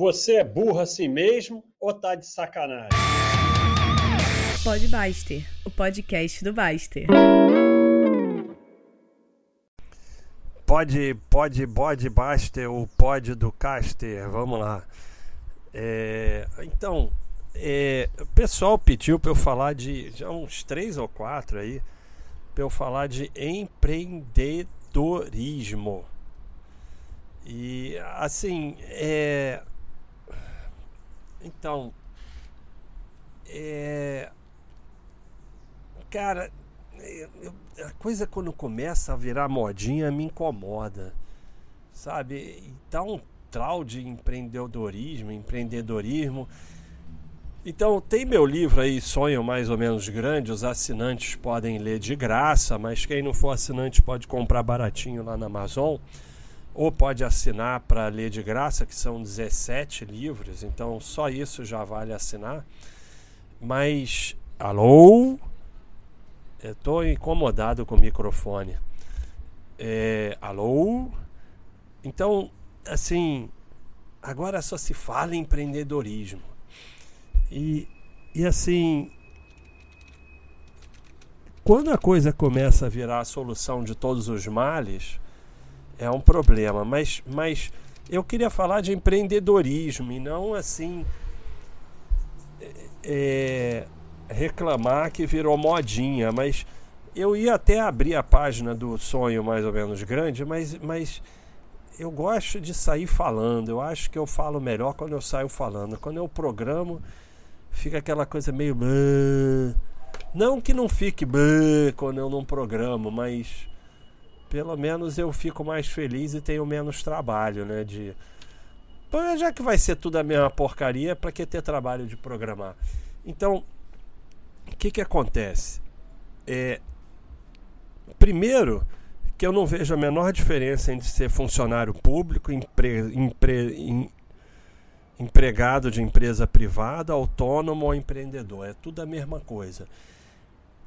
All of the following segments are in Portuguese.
Você é burro assim mesmo ou tá de sacanagem? Pode Baster, o podcast do Baster. Pode, pode, pode Baster, o pod do Caster, vamos lá. É, então, é, o pessoal pediu para eu falar de já uns três ou quatro aí, para eu falar de empreendedorismo. E assim, é, então, é, cara, eu, a coisa quando começa a virar modinha me incomoda, sabe? Dá um trau de empreendedorismo, empreendedorismo. Então, tem meu livro aí, Sonho Mais ou Menos Grande. Os assinantes podem ler de graça, mas quem não for assinante pode comprar baratinho lá na Amazon ou pode assinar para ler de graça, que são 17 livros, então só isso já vale assinar. Mas, alô? Estou incomodado com o microfone. É, alô? Então, assim, agora só se fala em empreendedorismo. E, e assim, quando a coisa começa a virar a solução de todos os males, é um problema. Mas, mas eu queria falar de empreendedorismo e não assim é, reclamar que virou modinha. Mas eu ia até abrir a página do sonho mais ou menos grande, mas, mas eu gosto de sair falando. Eu acho que eu falo melhor quando eu saio falando. Quando eu programo, fica aquela coisa meio. Não que não fique quando eu não programo, mas pelo menos eu fico mais feliz e tenho menos trabalho, né? De já que vai ser tudo a mesma porcaria, para que ter trabalho de programar? Então, o que que acontece? É, primeiro, que eu não vejo a menor diferença entre ser funcionário público, empre, empre, em, empregado de empresa privada, autônomo ou empreendedor. É tudo a mesma coisa.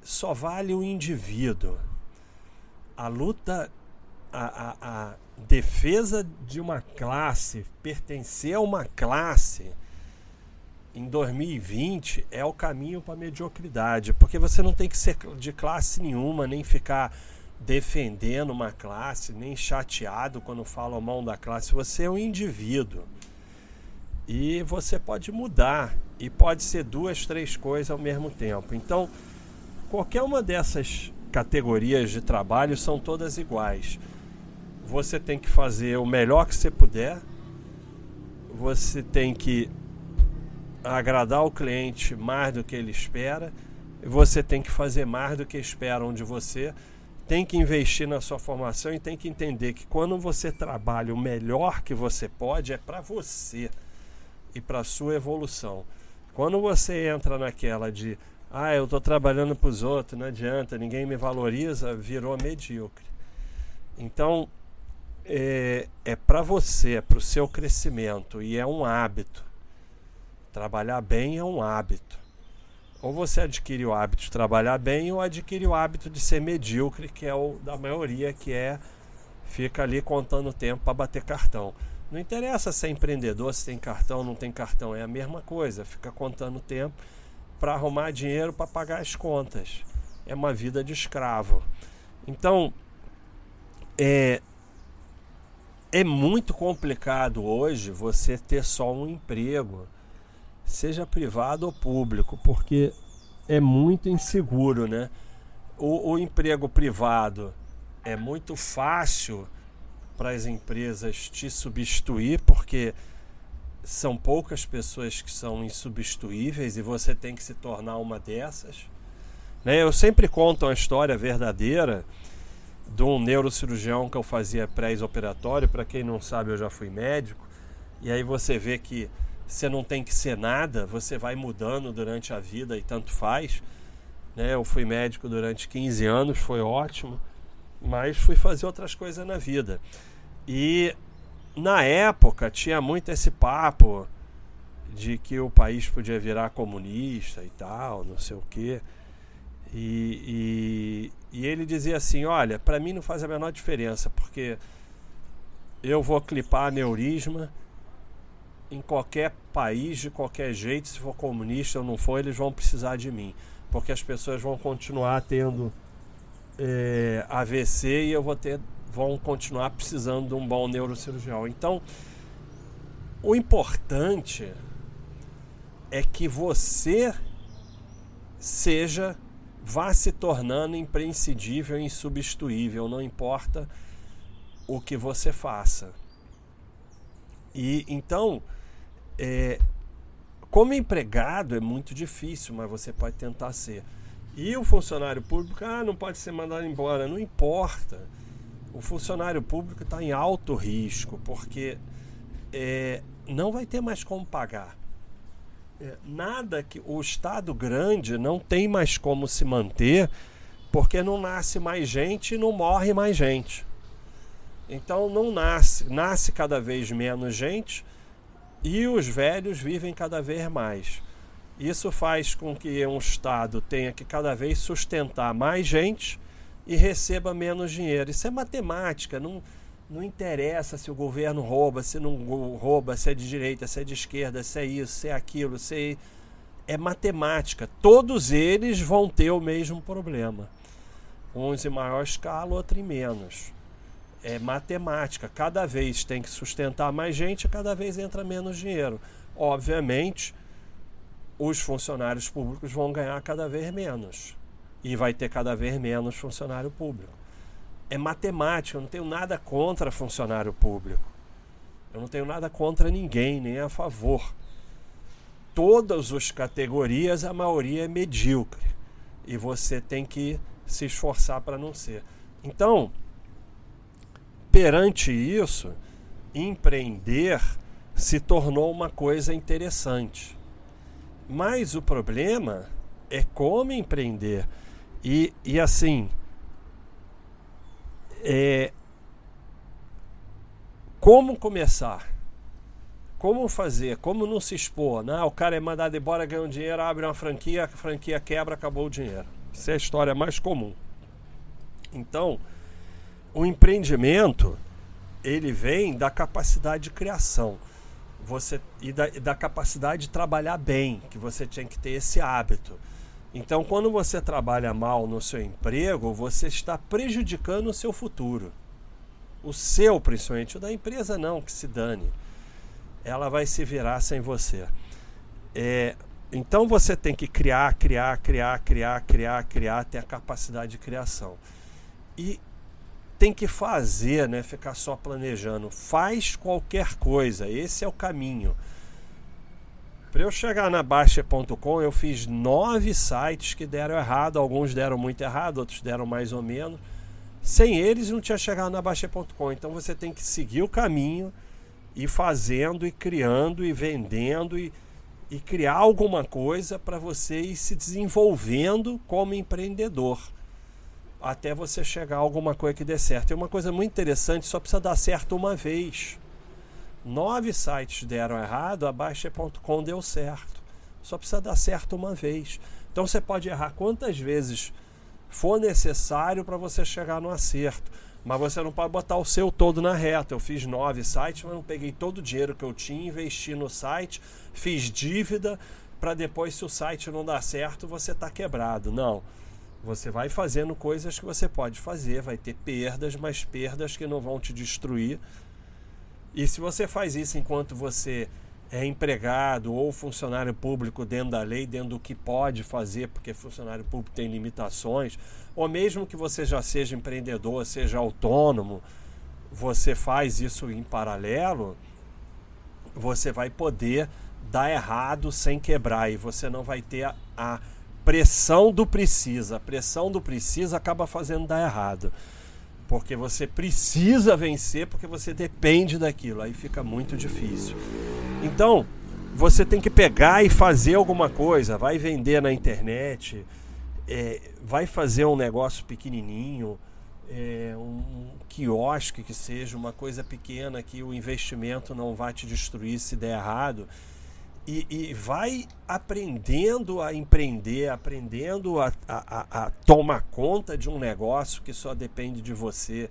Só vale o indivíduo a luta, a, a, a defesa de uma classe, pertencer a uma classe em 2020 é o caminho para a mediocridade, porque você não tem que ser de classe nenhuma, nem ficar defendendo uma classe, nem chateado quando falam mal da classe. Você é um indivíduo e você pode mudar e pode ser duas, três coisas ao mesmo tempo. Então, qualquer uma dessas categorias de trabalho são todas iguais. Você tem que fazer o melhor que você puder, você tem que agradar o cliente mais do que ele espera, você tem que fazer mais do que esperam de você, tem que investir na sua formação e tem que entender que quando você trabalha o melhor que você pode é para você e para sua evolução. Quando você entra naquela de ah, eu estou trabalhando para os outros, não adianta, ninguém me valoriza, virou medíocre. Então, é, é para você, é para o seu crescimento e é um hábito. Trabalhar bem é um hábito. Ou você adquire o hábito de trabalhar bem ou adquire o hábito de ser medíocre, que é o da maioria, que é fica ali contando tempo para bater cartão. Não interessa se é empreendedor, se tem cartão, não tem cartão, é a mesma coisa, fica contando tempo para arrumar dinheiro para pagar as contas. É uma vida de escravo. Então, é, é muito complicado hoje você ter só um emprego, seja privado ou público, porque é muito inseguro, né? O, o emprego privado é muito fácil para as empresas te substituir, porque são poucas pessoas que são insubstituíveis e você tem que se tornar uma dessas. Né? Eu sempre conto uma história verdadeira de um neurocirurgião que eu fazia pré-operatório. Para quem não sabe, eu já fui médico. E aí você vê que você não tem que ser nada, você vai mudando durante a vida e tanto faz. Né? Eu fui médico durante 15 anos, foi ótimo, mas fui fazer outras coisas na vida. E na época tinha muito esse papo de que o país podia virar comunista e tal, não sei o quê. E, e, e ele dizia assim: Olha, para mim não faz a menor diferença, porque eu vou clipar aneurisma em qualquer país, de qualquer jeito, se for comunista ou não for, eles vão precisar de mim. Porque as pessoas vão continuar tendo é, AVC e eu vou ter, vão continuar precisando de um bom neurocirurgião. Então, o importante é que você seja vá se tornando imprescindível insubstituível, não importa o que você faça. E então, é, como empregado é muito difícil, mas você pode tentar ser. E o funcionário público, ah, não pode ser mandado embora, não importa. O funcionário público está em alto risco, porque é, não vai ter mais como pagar. É, nada que o Estado grande não tem mais como se manter, porque não nasce mais gente e não morre mais gente. Então não nasce, nasce cada vez menos gente e os velhos vivem cada vez mais. Isso faz com que um Estado tenha que cada vez sustentar mais gente e receba menos dinheiro. Isso é matemática, não, não interessa se o governo rouba, se não rouba, se é de direita, se é de esquerda, se é isso, se é aquilo, se é, é matemática. Todos eles vão ter o mesmo problema. Uns em maior escala, outros em menos é matemática. Cada vez tem que sustentar mais gente, cada vez entra menos dinheiro. Obviamente, os funcionários públicos vão ganhar cada vez menos e vai ter cada vez menos funcionário público. É matemática, eu não tenho nada contra funcionário público. Eu não tenho nada contra ninguém, nem a favor. Todas as categorias, a maioria é medíocre. E você tem que se esforçar para não ser. Então, perante isso, empreender se tornou uma coisa interessante. Mas o problema é como empreender. E, e assim, é, como começar? Como fazer? Como não se expor? Né? O cara é mandado embora, ganha um dinheiro, abre uma franquia, a franquia quebra, acabou o dinheiro. Isso é a história mais comum. Então, o empreendimento ele vem da capacidade de criação você e da, e da, capacidade de trabalhar bem, que você tinha que ter esse hábito. Então, quando você trabalha mal no seu emprego, você está prejudicando o seu futuro. O seu, principalmente, o da empresa não, que se dane. Ela vai se virar sem você. É, então você tem que criar, criar, criar, criar, criar, criar, ter a capacidade de criação. E tem que fazer, né? Ficar só planejando. Faz qualquer coisa. Esse é o caminho. Para eu chegar na Baixa.com, eu fiz nove sites que deram errado. Alguns deram muito errado, outros deram mais ou menos. Sem eles, não tinha chegado na Baixa.com. Então você tem que seguir o caminho e fazendo e criando e vendendo e, e criar alguma coisa para você ir se desenvolvendo como empreendedor até você chegar a alguma coisa que dê certo. É uma coisa muito interessante, só precisa dar certo uma vez. Nove sites deram errado, a Baixa.com deu certo. Só precisa dar certo uma vez. Então você pode errar quantas vezes for necessário para você chegar no acerto. Mas você não pode botar o seu todo na reta. Eu fiz nove sites, mas não peguei todo o dinheiro que eu tinha, investi no site, fiz dívida para depois, se o site não dar certo, você está quebrado. Não. Você vai fazendo coisas que você pode fazer, vai ter perdas, mas perdas que não vão te destruir. E se você faz isso enquanto você é empregado ou funcionário público dentro da lei, dentro do que pode fazer, porque funcionário público tem limitações, ou mesmo que você já seja empreendedor, seja autônomo, você faz isso em paralelo, você vai poder dar errado sem quebrar e você não vai ter a, a pressão do precisa. A pressão do precisa acaba fazendo dar errado. Porque você precisa vencer, porque você depende daquilo. Aí fica muito difícil. Então, você tem que pegar e fazer alguma coisa. Vai vender na internet, é, vai fazer um negócio pequenininho, é, um quiosque que seja, uma coisa pequena que o investimento não vai te destruir se der errado e, e, vai aprendendo a empreender, aprendendo a, a, a, tomar conta de um negócio que só depende de você.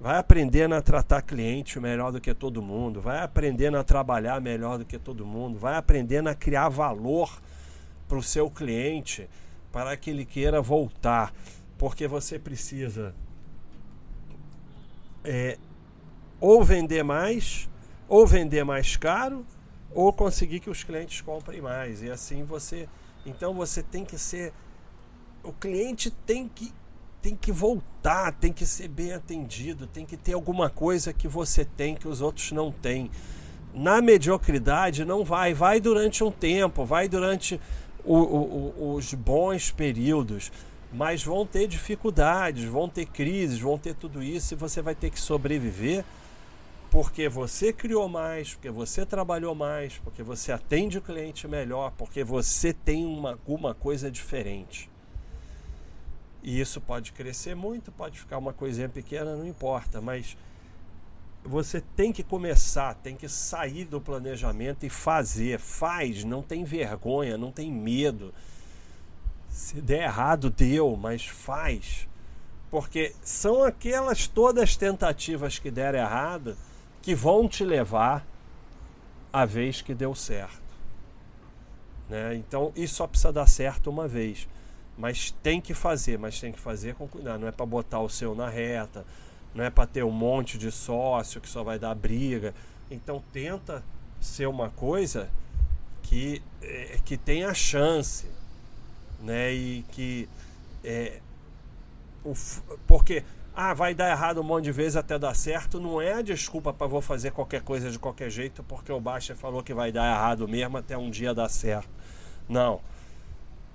vai aprendendo a tratar cliente melhor do que todo mundo, vai aprendendo a trabalhar melhor do que todo mundo, vai aprendendo a criar valor para o seu cliente para que ele queira voltar, porque você precisa é, ou vender mais, ou vender mais caro, ou conseguir que os clientes comprem mais. E assim você. Então você tem que ser. O cliente tem que tem que voltar, tem que ser bem atendido, tem que ter alguma coisa que você tem que os outros não têm. Na mediocridade não vai, vai durante um tempo, vai durante o, o, os bons períodos, mas vão ter dificuldades, vão ter crises, vão ter tudo isso e você vai ter que sobreviver porque você criou mais, porque você trabalhou mais, porque você atende o cliente melhor, porque você tem uma, alguma coisa diferente. E isso pode crescer muito, pode ficar uma coisinha pequena, não importa, mas você tem que começar, tem que sair do planejamento e fazer. Faz, não tem vergonha, não tem medo. Se der errado, deu, mas faz. Porque são aquelas todas tentativas que deram errado que vão te levar à vez que deu certo. Né? Então, isso só precisa dar certo uma vez. Mas tem que fazer, mas tem que fazer com cuidado. Não é para botar o seu na reta, não é para ter um monte de sócio que só vai dar briga. Então tenta ser uma coisa que, é, que tenha chance, né? E que é, porque ah, vai dar errado um monte de vezes até dar certo, não é desculpa para vou fazer qualquer coisa de qualquer jeito, porque o Baixa falou que vai dar errado mesmo até um dia dar certo. Não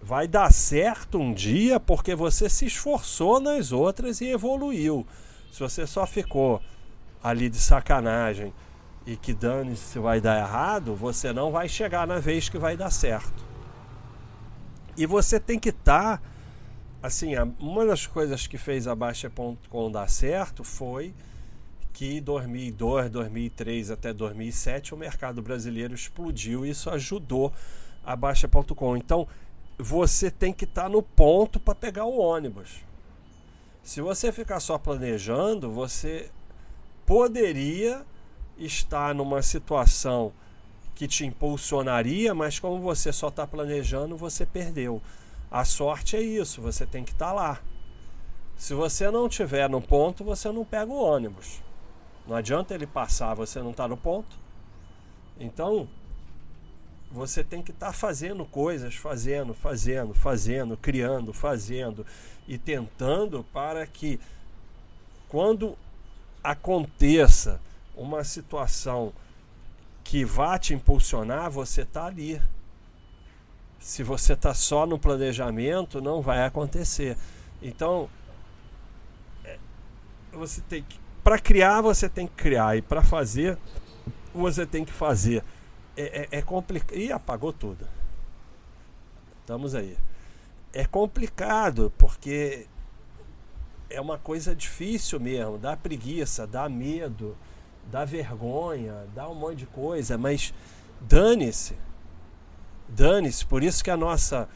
vai dar certo um dia porque você se esforçou nas outras e evoluiu. Se você só ficou ali de sacanagem e que dane-se vai dar errado, você não vai chegar na vez que vai dar certo. E você tem que estar. Tá, assim, uma das coisas que fez a Baixa.com dar certo foi que 2002, 2003 até 2007 o mercado brasileiro explodiu e isso ajudou a Baixa.com. Então, você tem que estar tá no ponto para pegar o ônibus. Se você ficar só planejando, você poderia estar numa situação que te impulsionaria, mas como você só está planejando, você perdeu. A sorte é isso, você tem que estar tá lá. Se você não tiver no ponto, você não pega o ônibus. Não adianta ele passar, você não está no ponto. Então, você tem que estar tá fazendo coisas, fazendo, fazendo, fazendo, criando, fazendo e tentando para que quando aconteça uma situação que vá te impulsionar, você está ali. Se você está só no planejamento, não vai acontecer. Então, é, você tem que, para criar, você tem que criar e para fazer, você tem que fazer é, é, é complicado. Ih, apagou tudo. Estamos aí. É complicado porque é uma coisa difícil mesmo, dá preguiça, dá medo, dá vergonha, dá um monte de coisa, mas dane-se. Dane-se, por isso que a nossa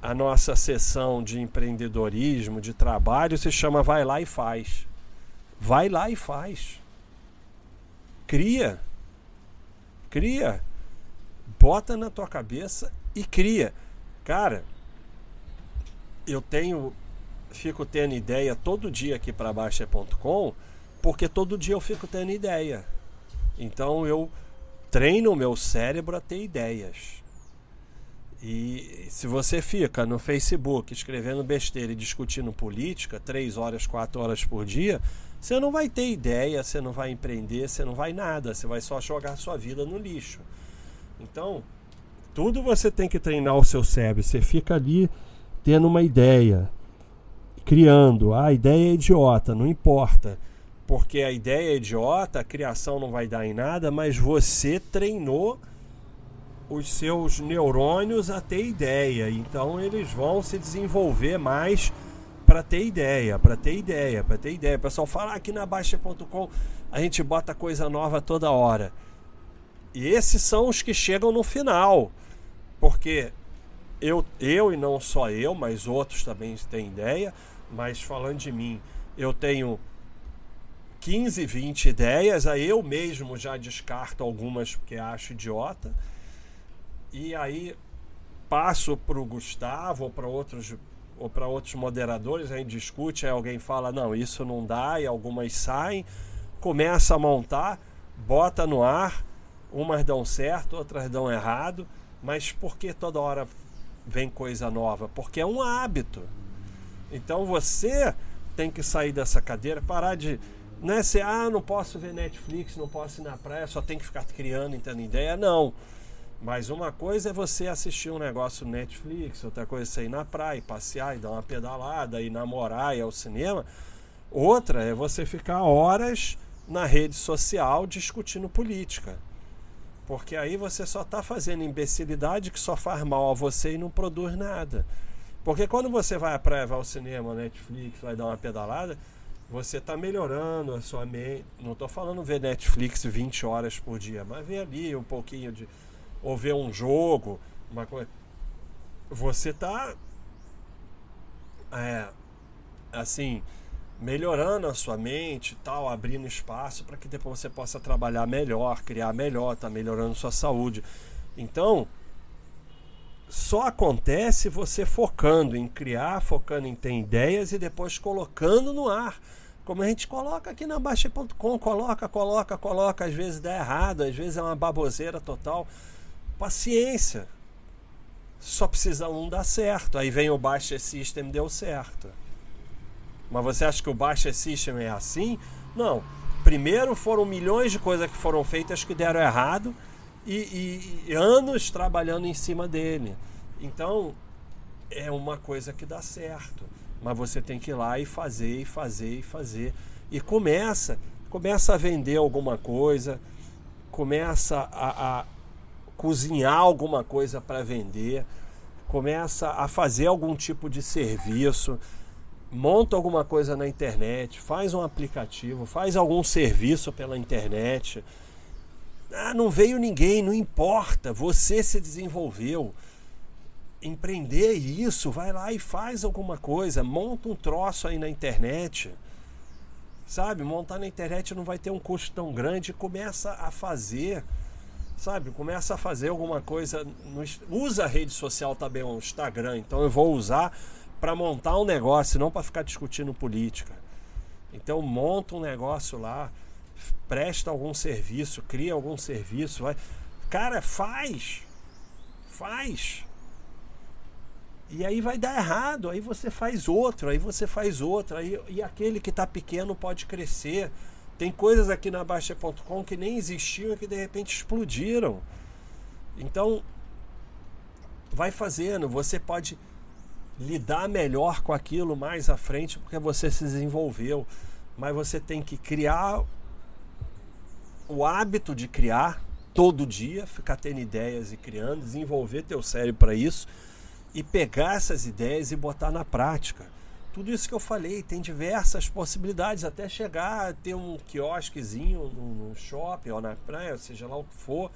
a nossa sessão de empreendedorismo, de trabalho se chama vai lá e faz. Vai lá e faz. Cria. Cria bota na tua cabeça e cria. Cara, eu tenho fico tendo ideia todo dia aqui para baixa.com, porque todo dia eu fico tendo ideia. Então eu treino o meu cérebro a ter ideias. E se você fica no Facebook escrevendo besteira e discutindo política três horas, quatro horas por dia, você não vai ter ideia, você não vai empreender, você não vai nada, você vai só jogar sua vida no lixo. Então, tudo você tem que treinar o seu cérebro. Você fica ali tendo uma ideia, criando. Ah, a ideia é idiota, não importa. Porque a ideia é idiota, a criação não vai dar em nada, mas você treinou os seus neurônios a ter ideia. Então eles vão se desenvolver mais para ter ideia, para ter ideia, para ter ideia. O pessoal fala aqui na Baixa.com a gente bota coisa nova toda hora. E esses são os que chegam no final. Porque eu, eu e não só eu, mas outros também têm ideia, mas falando de mim, eu tenho 15, 20 ideias, aí eu mesmo já descarto algumas porque acho idiota. E aí passo para o Gustavo ou para outros ou para outros moderadores, a gente discute, aí alguém fala, não, isso não dá, e algumas saem, começa a montar, bota no ar, umas dão certo, outras dão errado, mas por que toda hora vem coisa nova? Porque é um hábito. Então você tem que sair dessa cadeira, parar de. Não é ser, ah, não posso ver Netflix, não posso ir na praia, só tem que ficar criando, tendo ideia. Não. Mas uma coisa é você assistir um negócio Netflix, outra coisa é você ir na praia, passear e dar uma pedalada, e namorar, e ir ao cinema. Outra é você ficar horas na rede social discutindo política. Porque aí você só está fazendo imbecilidade que só faz mal a você e não produz nada. Porque quando você vai à praia, vai ao cinema, Netflix, vai dar uma pedalada, você está melhorando a sua mente. Não estou falando ver Netflix 20 horas por dia, mas ver ali um pouquinho de. Ou ver um jogo, uma coisa. Você está. É, assim, melhorando a sua mente tal, abrindo espaço para que depois você possa trabalhar melhor, criar melhor, tá melhorando sua saúde. Então, só acontece você focando em criar, focando em ter ideias e depois colocando no ar. Como a gente coloca aqui na Baixa.com, coloca, coloca, coloca, às vezes dá errado, às vezes é uma baboseira total. Paciência. Só precisa um dar certo. Aí vem o Baixa System, deu certo. Mas você acha que o Baixa System é assim? Não. Primeiro foram milhões de coisas que foram feitas que deram errado e, e, e anos trabalhando em cima dele. Então, é uma coisa que dá certo. Mas você tem que ir lá e fazer, e fazer, e fazer. E começa, começa a vender alguma coisa, começa a, a cozinhar alguma coisa para vender, começa a fazer algum tipo de serviço, monta alguma coisa na internet, faz um aplicativo, faz algum serviço pela internet ah, não veio ninguém, não importa, você se desenvolveu. Empreender isso, vai lá e faz alguma coisa, monta um troço aí na internet. Sabe, montar na internet não vai ter um custo tão grande, começa a fazer. Sabe, começa a fazer alguma coisa, usa a rede social também, o Instagram, então eu vou usar para montar um negócio, não para ficar discutindo política. Então monta um negócio lá, presta algum serviço, cria algum serviço, vai. Cara, faz. Faz. E aí vai dar errado, aí você faz outro, aí você faz outro, aí, e aquele que está pequeno pode crescer. Tem coisas aqui na Baixa.com que nem existiam e que de repente explodiram. Então, vai fazendo, você pode lidar melhor com aquilo mais à frente porque você se desenvolveu. Mas você tem que criar o hábito de criar todo dia, ficar tendo ideias e criando, desenvolver teu cérebro para isso e pegar essas ideias e botar na prática. Tudo isso que eu falei, tem diversas possibilidades, até chegar a ter um quiosquezinho no, shopping ou na praia, seja lá o que for,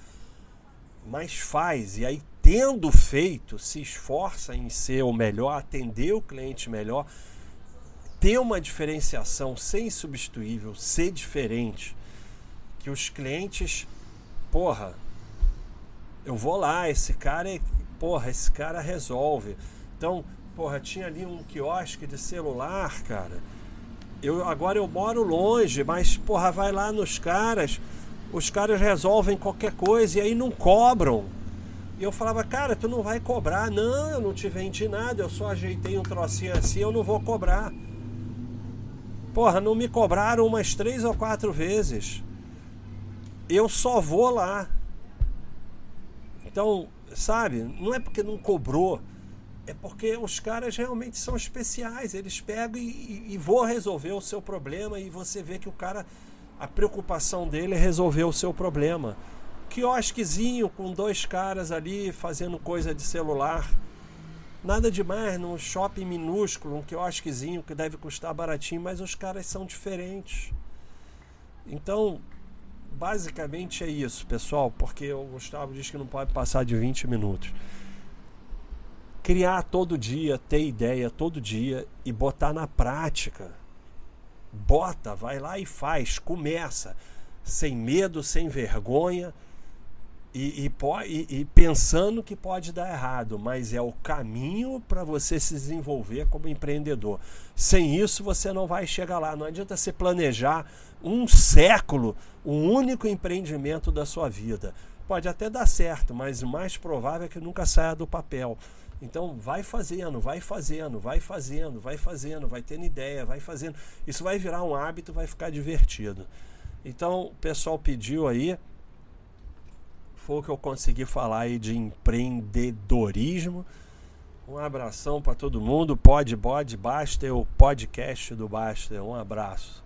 mas faz. E aí, tendo feito, se esforça em ser o melhor, atender o cliente melhor, ter uma diferenciação, ser insubstituível, ser diferente que os clientes, porra, eu vou lá, esse cara é, porra, esse cara resolve. Então, porra, tinha ali um quiosque de celular, cara. Eu agora eu moro longe, mas porra, vai lá nos caras, os caras resolvem qualquer coisa e aí não cobram. E eu falava, cara, tu não vai cobrar. Não, eu não te vendi nada, eu só ajeitei um trocinho assim, eu não vou cobrar. Porra, não me cobraram umas três ou quatro vezes eu só vou lá. Então, sabe, não é porque não cobrou, é porque os caras realmente são especiais. Eles pegam e, e, e vão resolver o seu problema e você vê que o cara, a preocupação dele é resolver o seu problema. Quiosquezinho com dois caras ali fazendo coisa de celular. Nada demais, num shopping minúsculo, um quiosquezinho que deve custar baratinho, mas os caras são diferentes. Então, basicamente é isso, pessoal, porque o Gustavo diz que não pode passar de 20 minutos. Criar todo dia, ter ideia todo dia e botar na prática. bota, vai lá e faz, começa, sem medo, sem vergonha e, e, e, e pensando que pode dar errado, mas é o caminho para você se desenvolver como empreendedor. Sem isso, você não vai chegar lá. Não adianta você planejar um século, um único empreendimento da sua vida. Pode até dar certo, mas o mais provável é que nunca saia do papel. Então vai fazendo, vai fazendo, vai fazendo, vai fazendo, vai tendo ideia, vai fazendo. Isso vai virar um hábito, vai ficar divertido. Então o pessoal pediu aí, foi o que eu consegui falar aí de empreendedorismo. Um abração para todo mundo. Pode, pode, basta o podcast do Basta. Um abraço.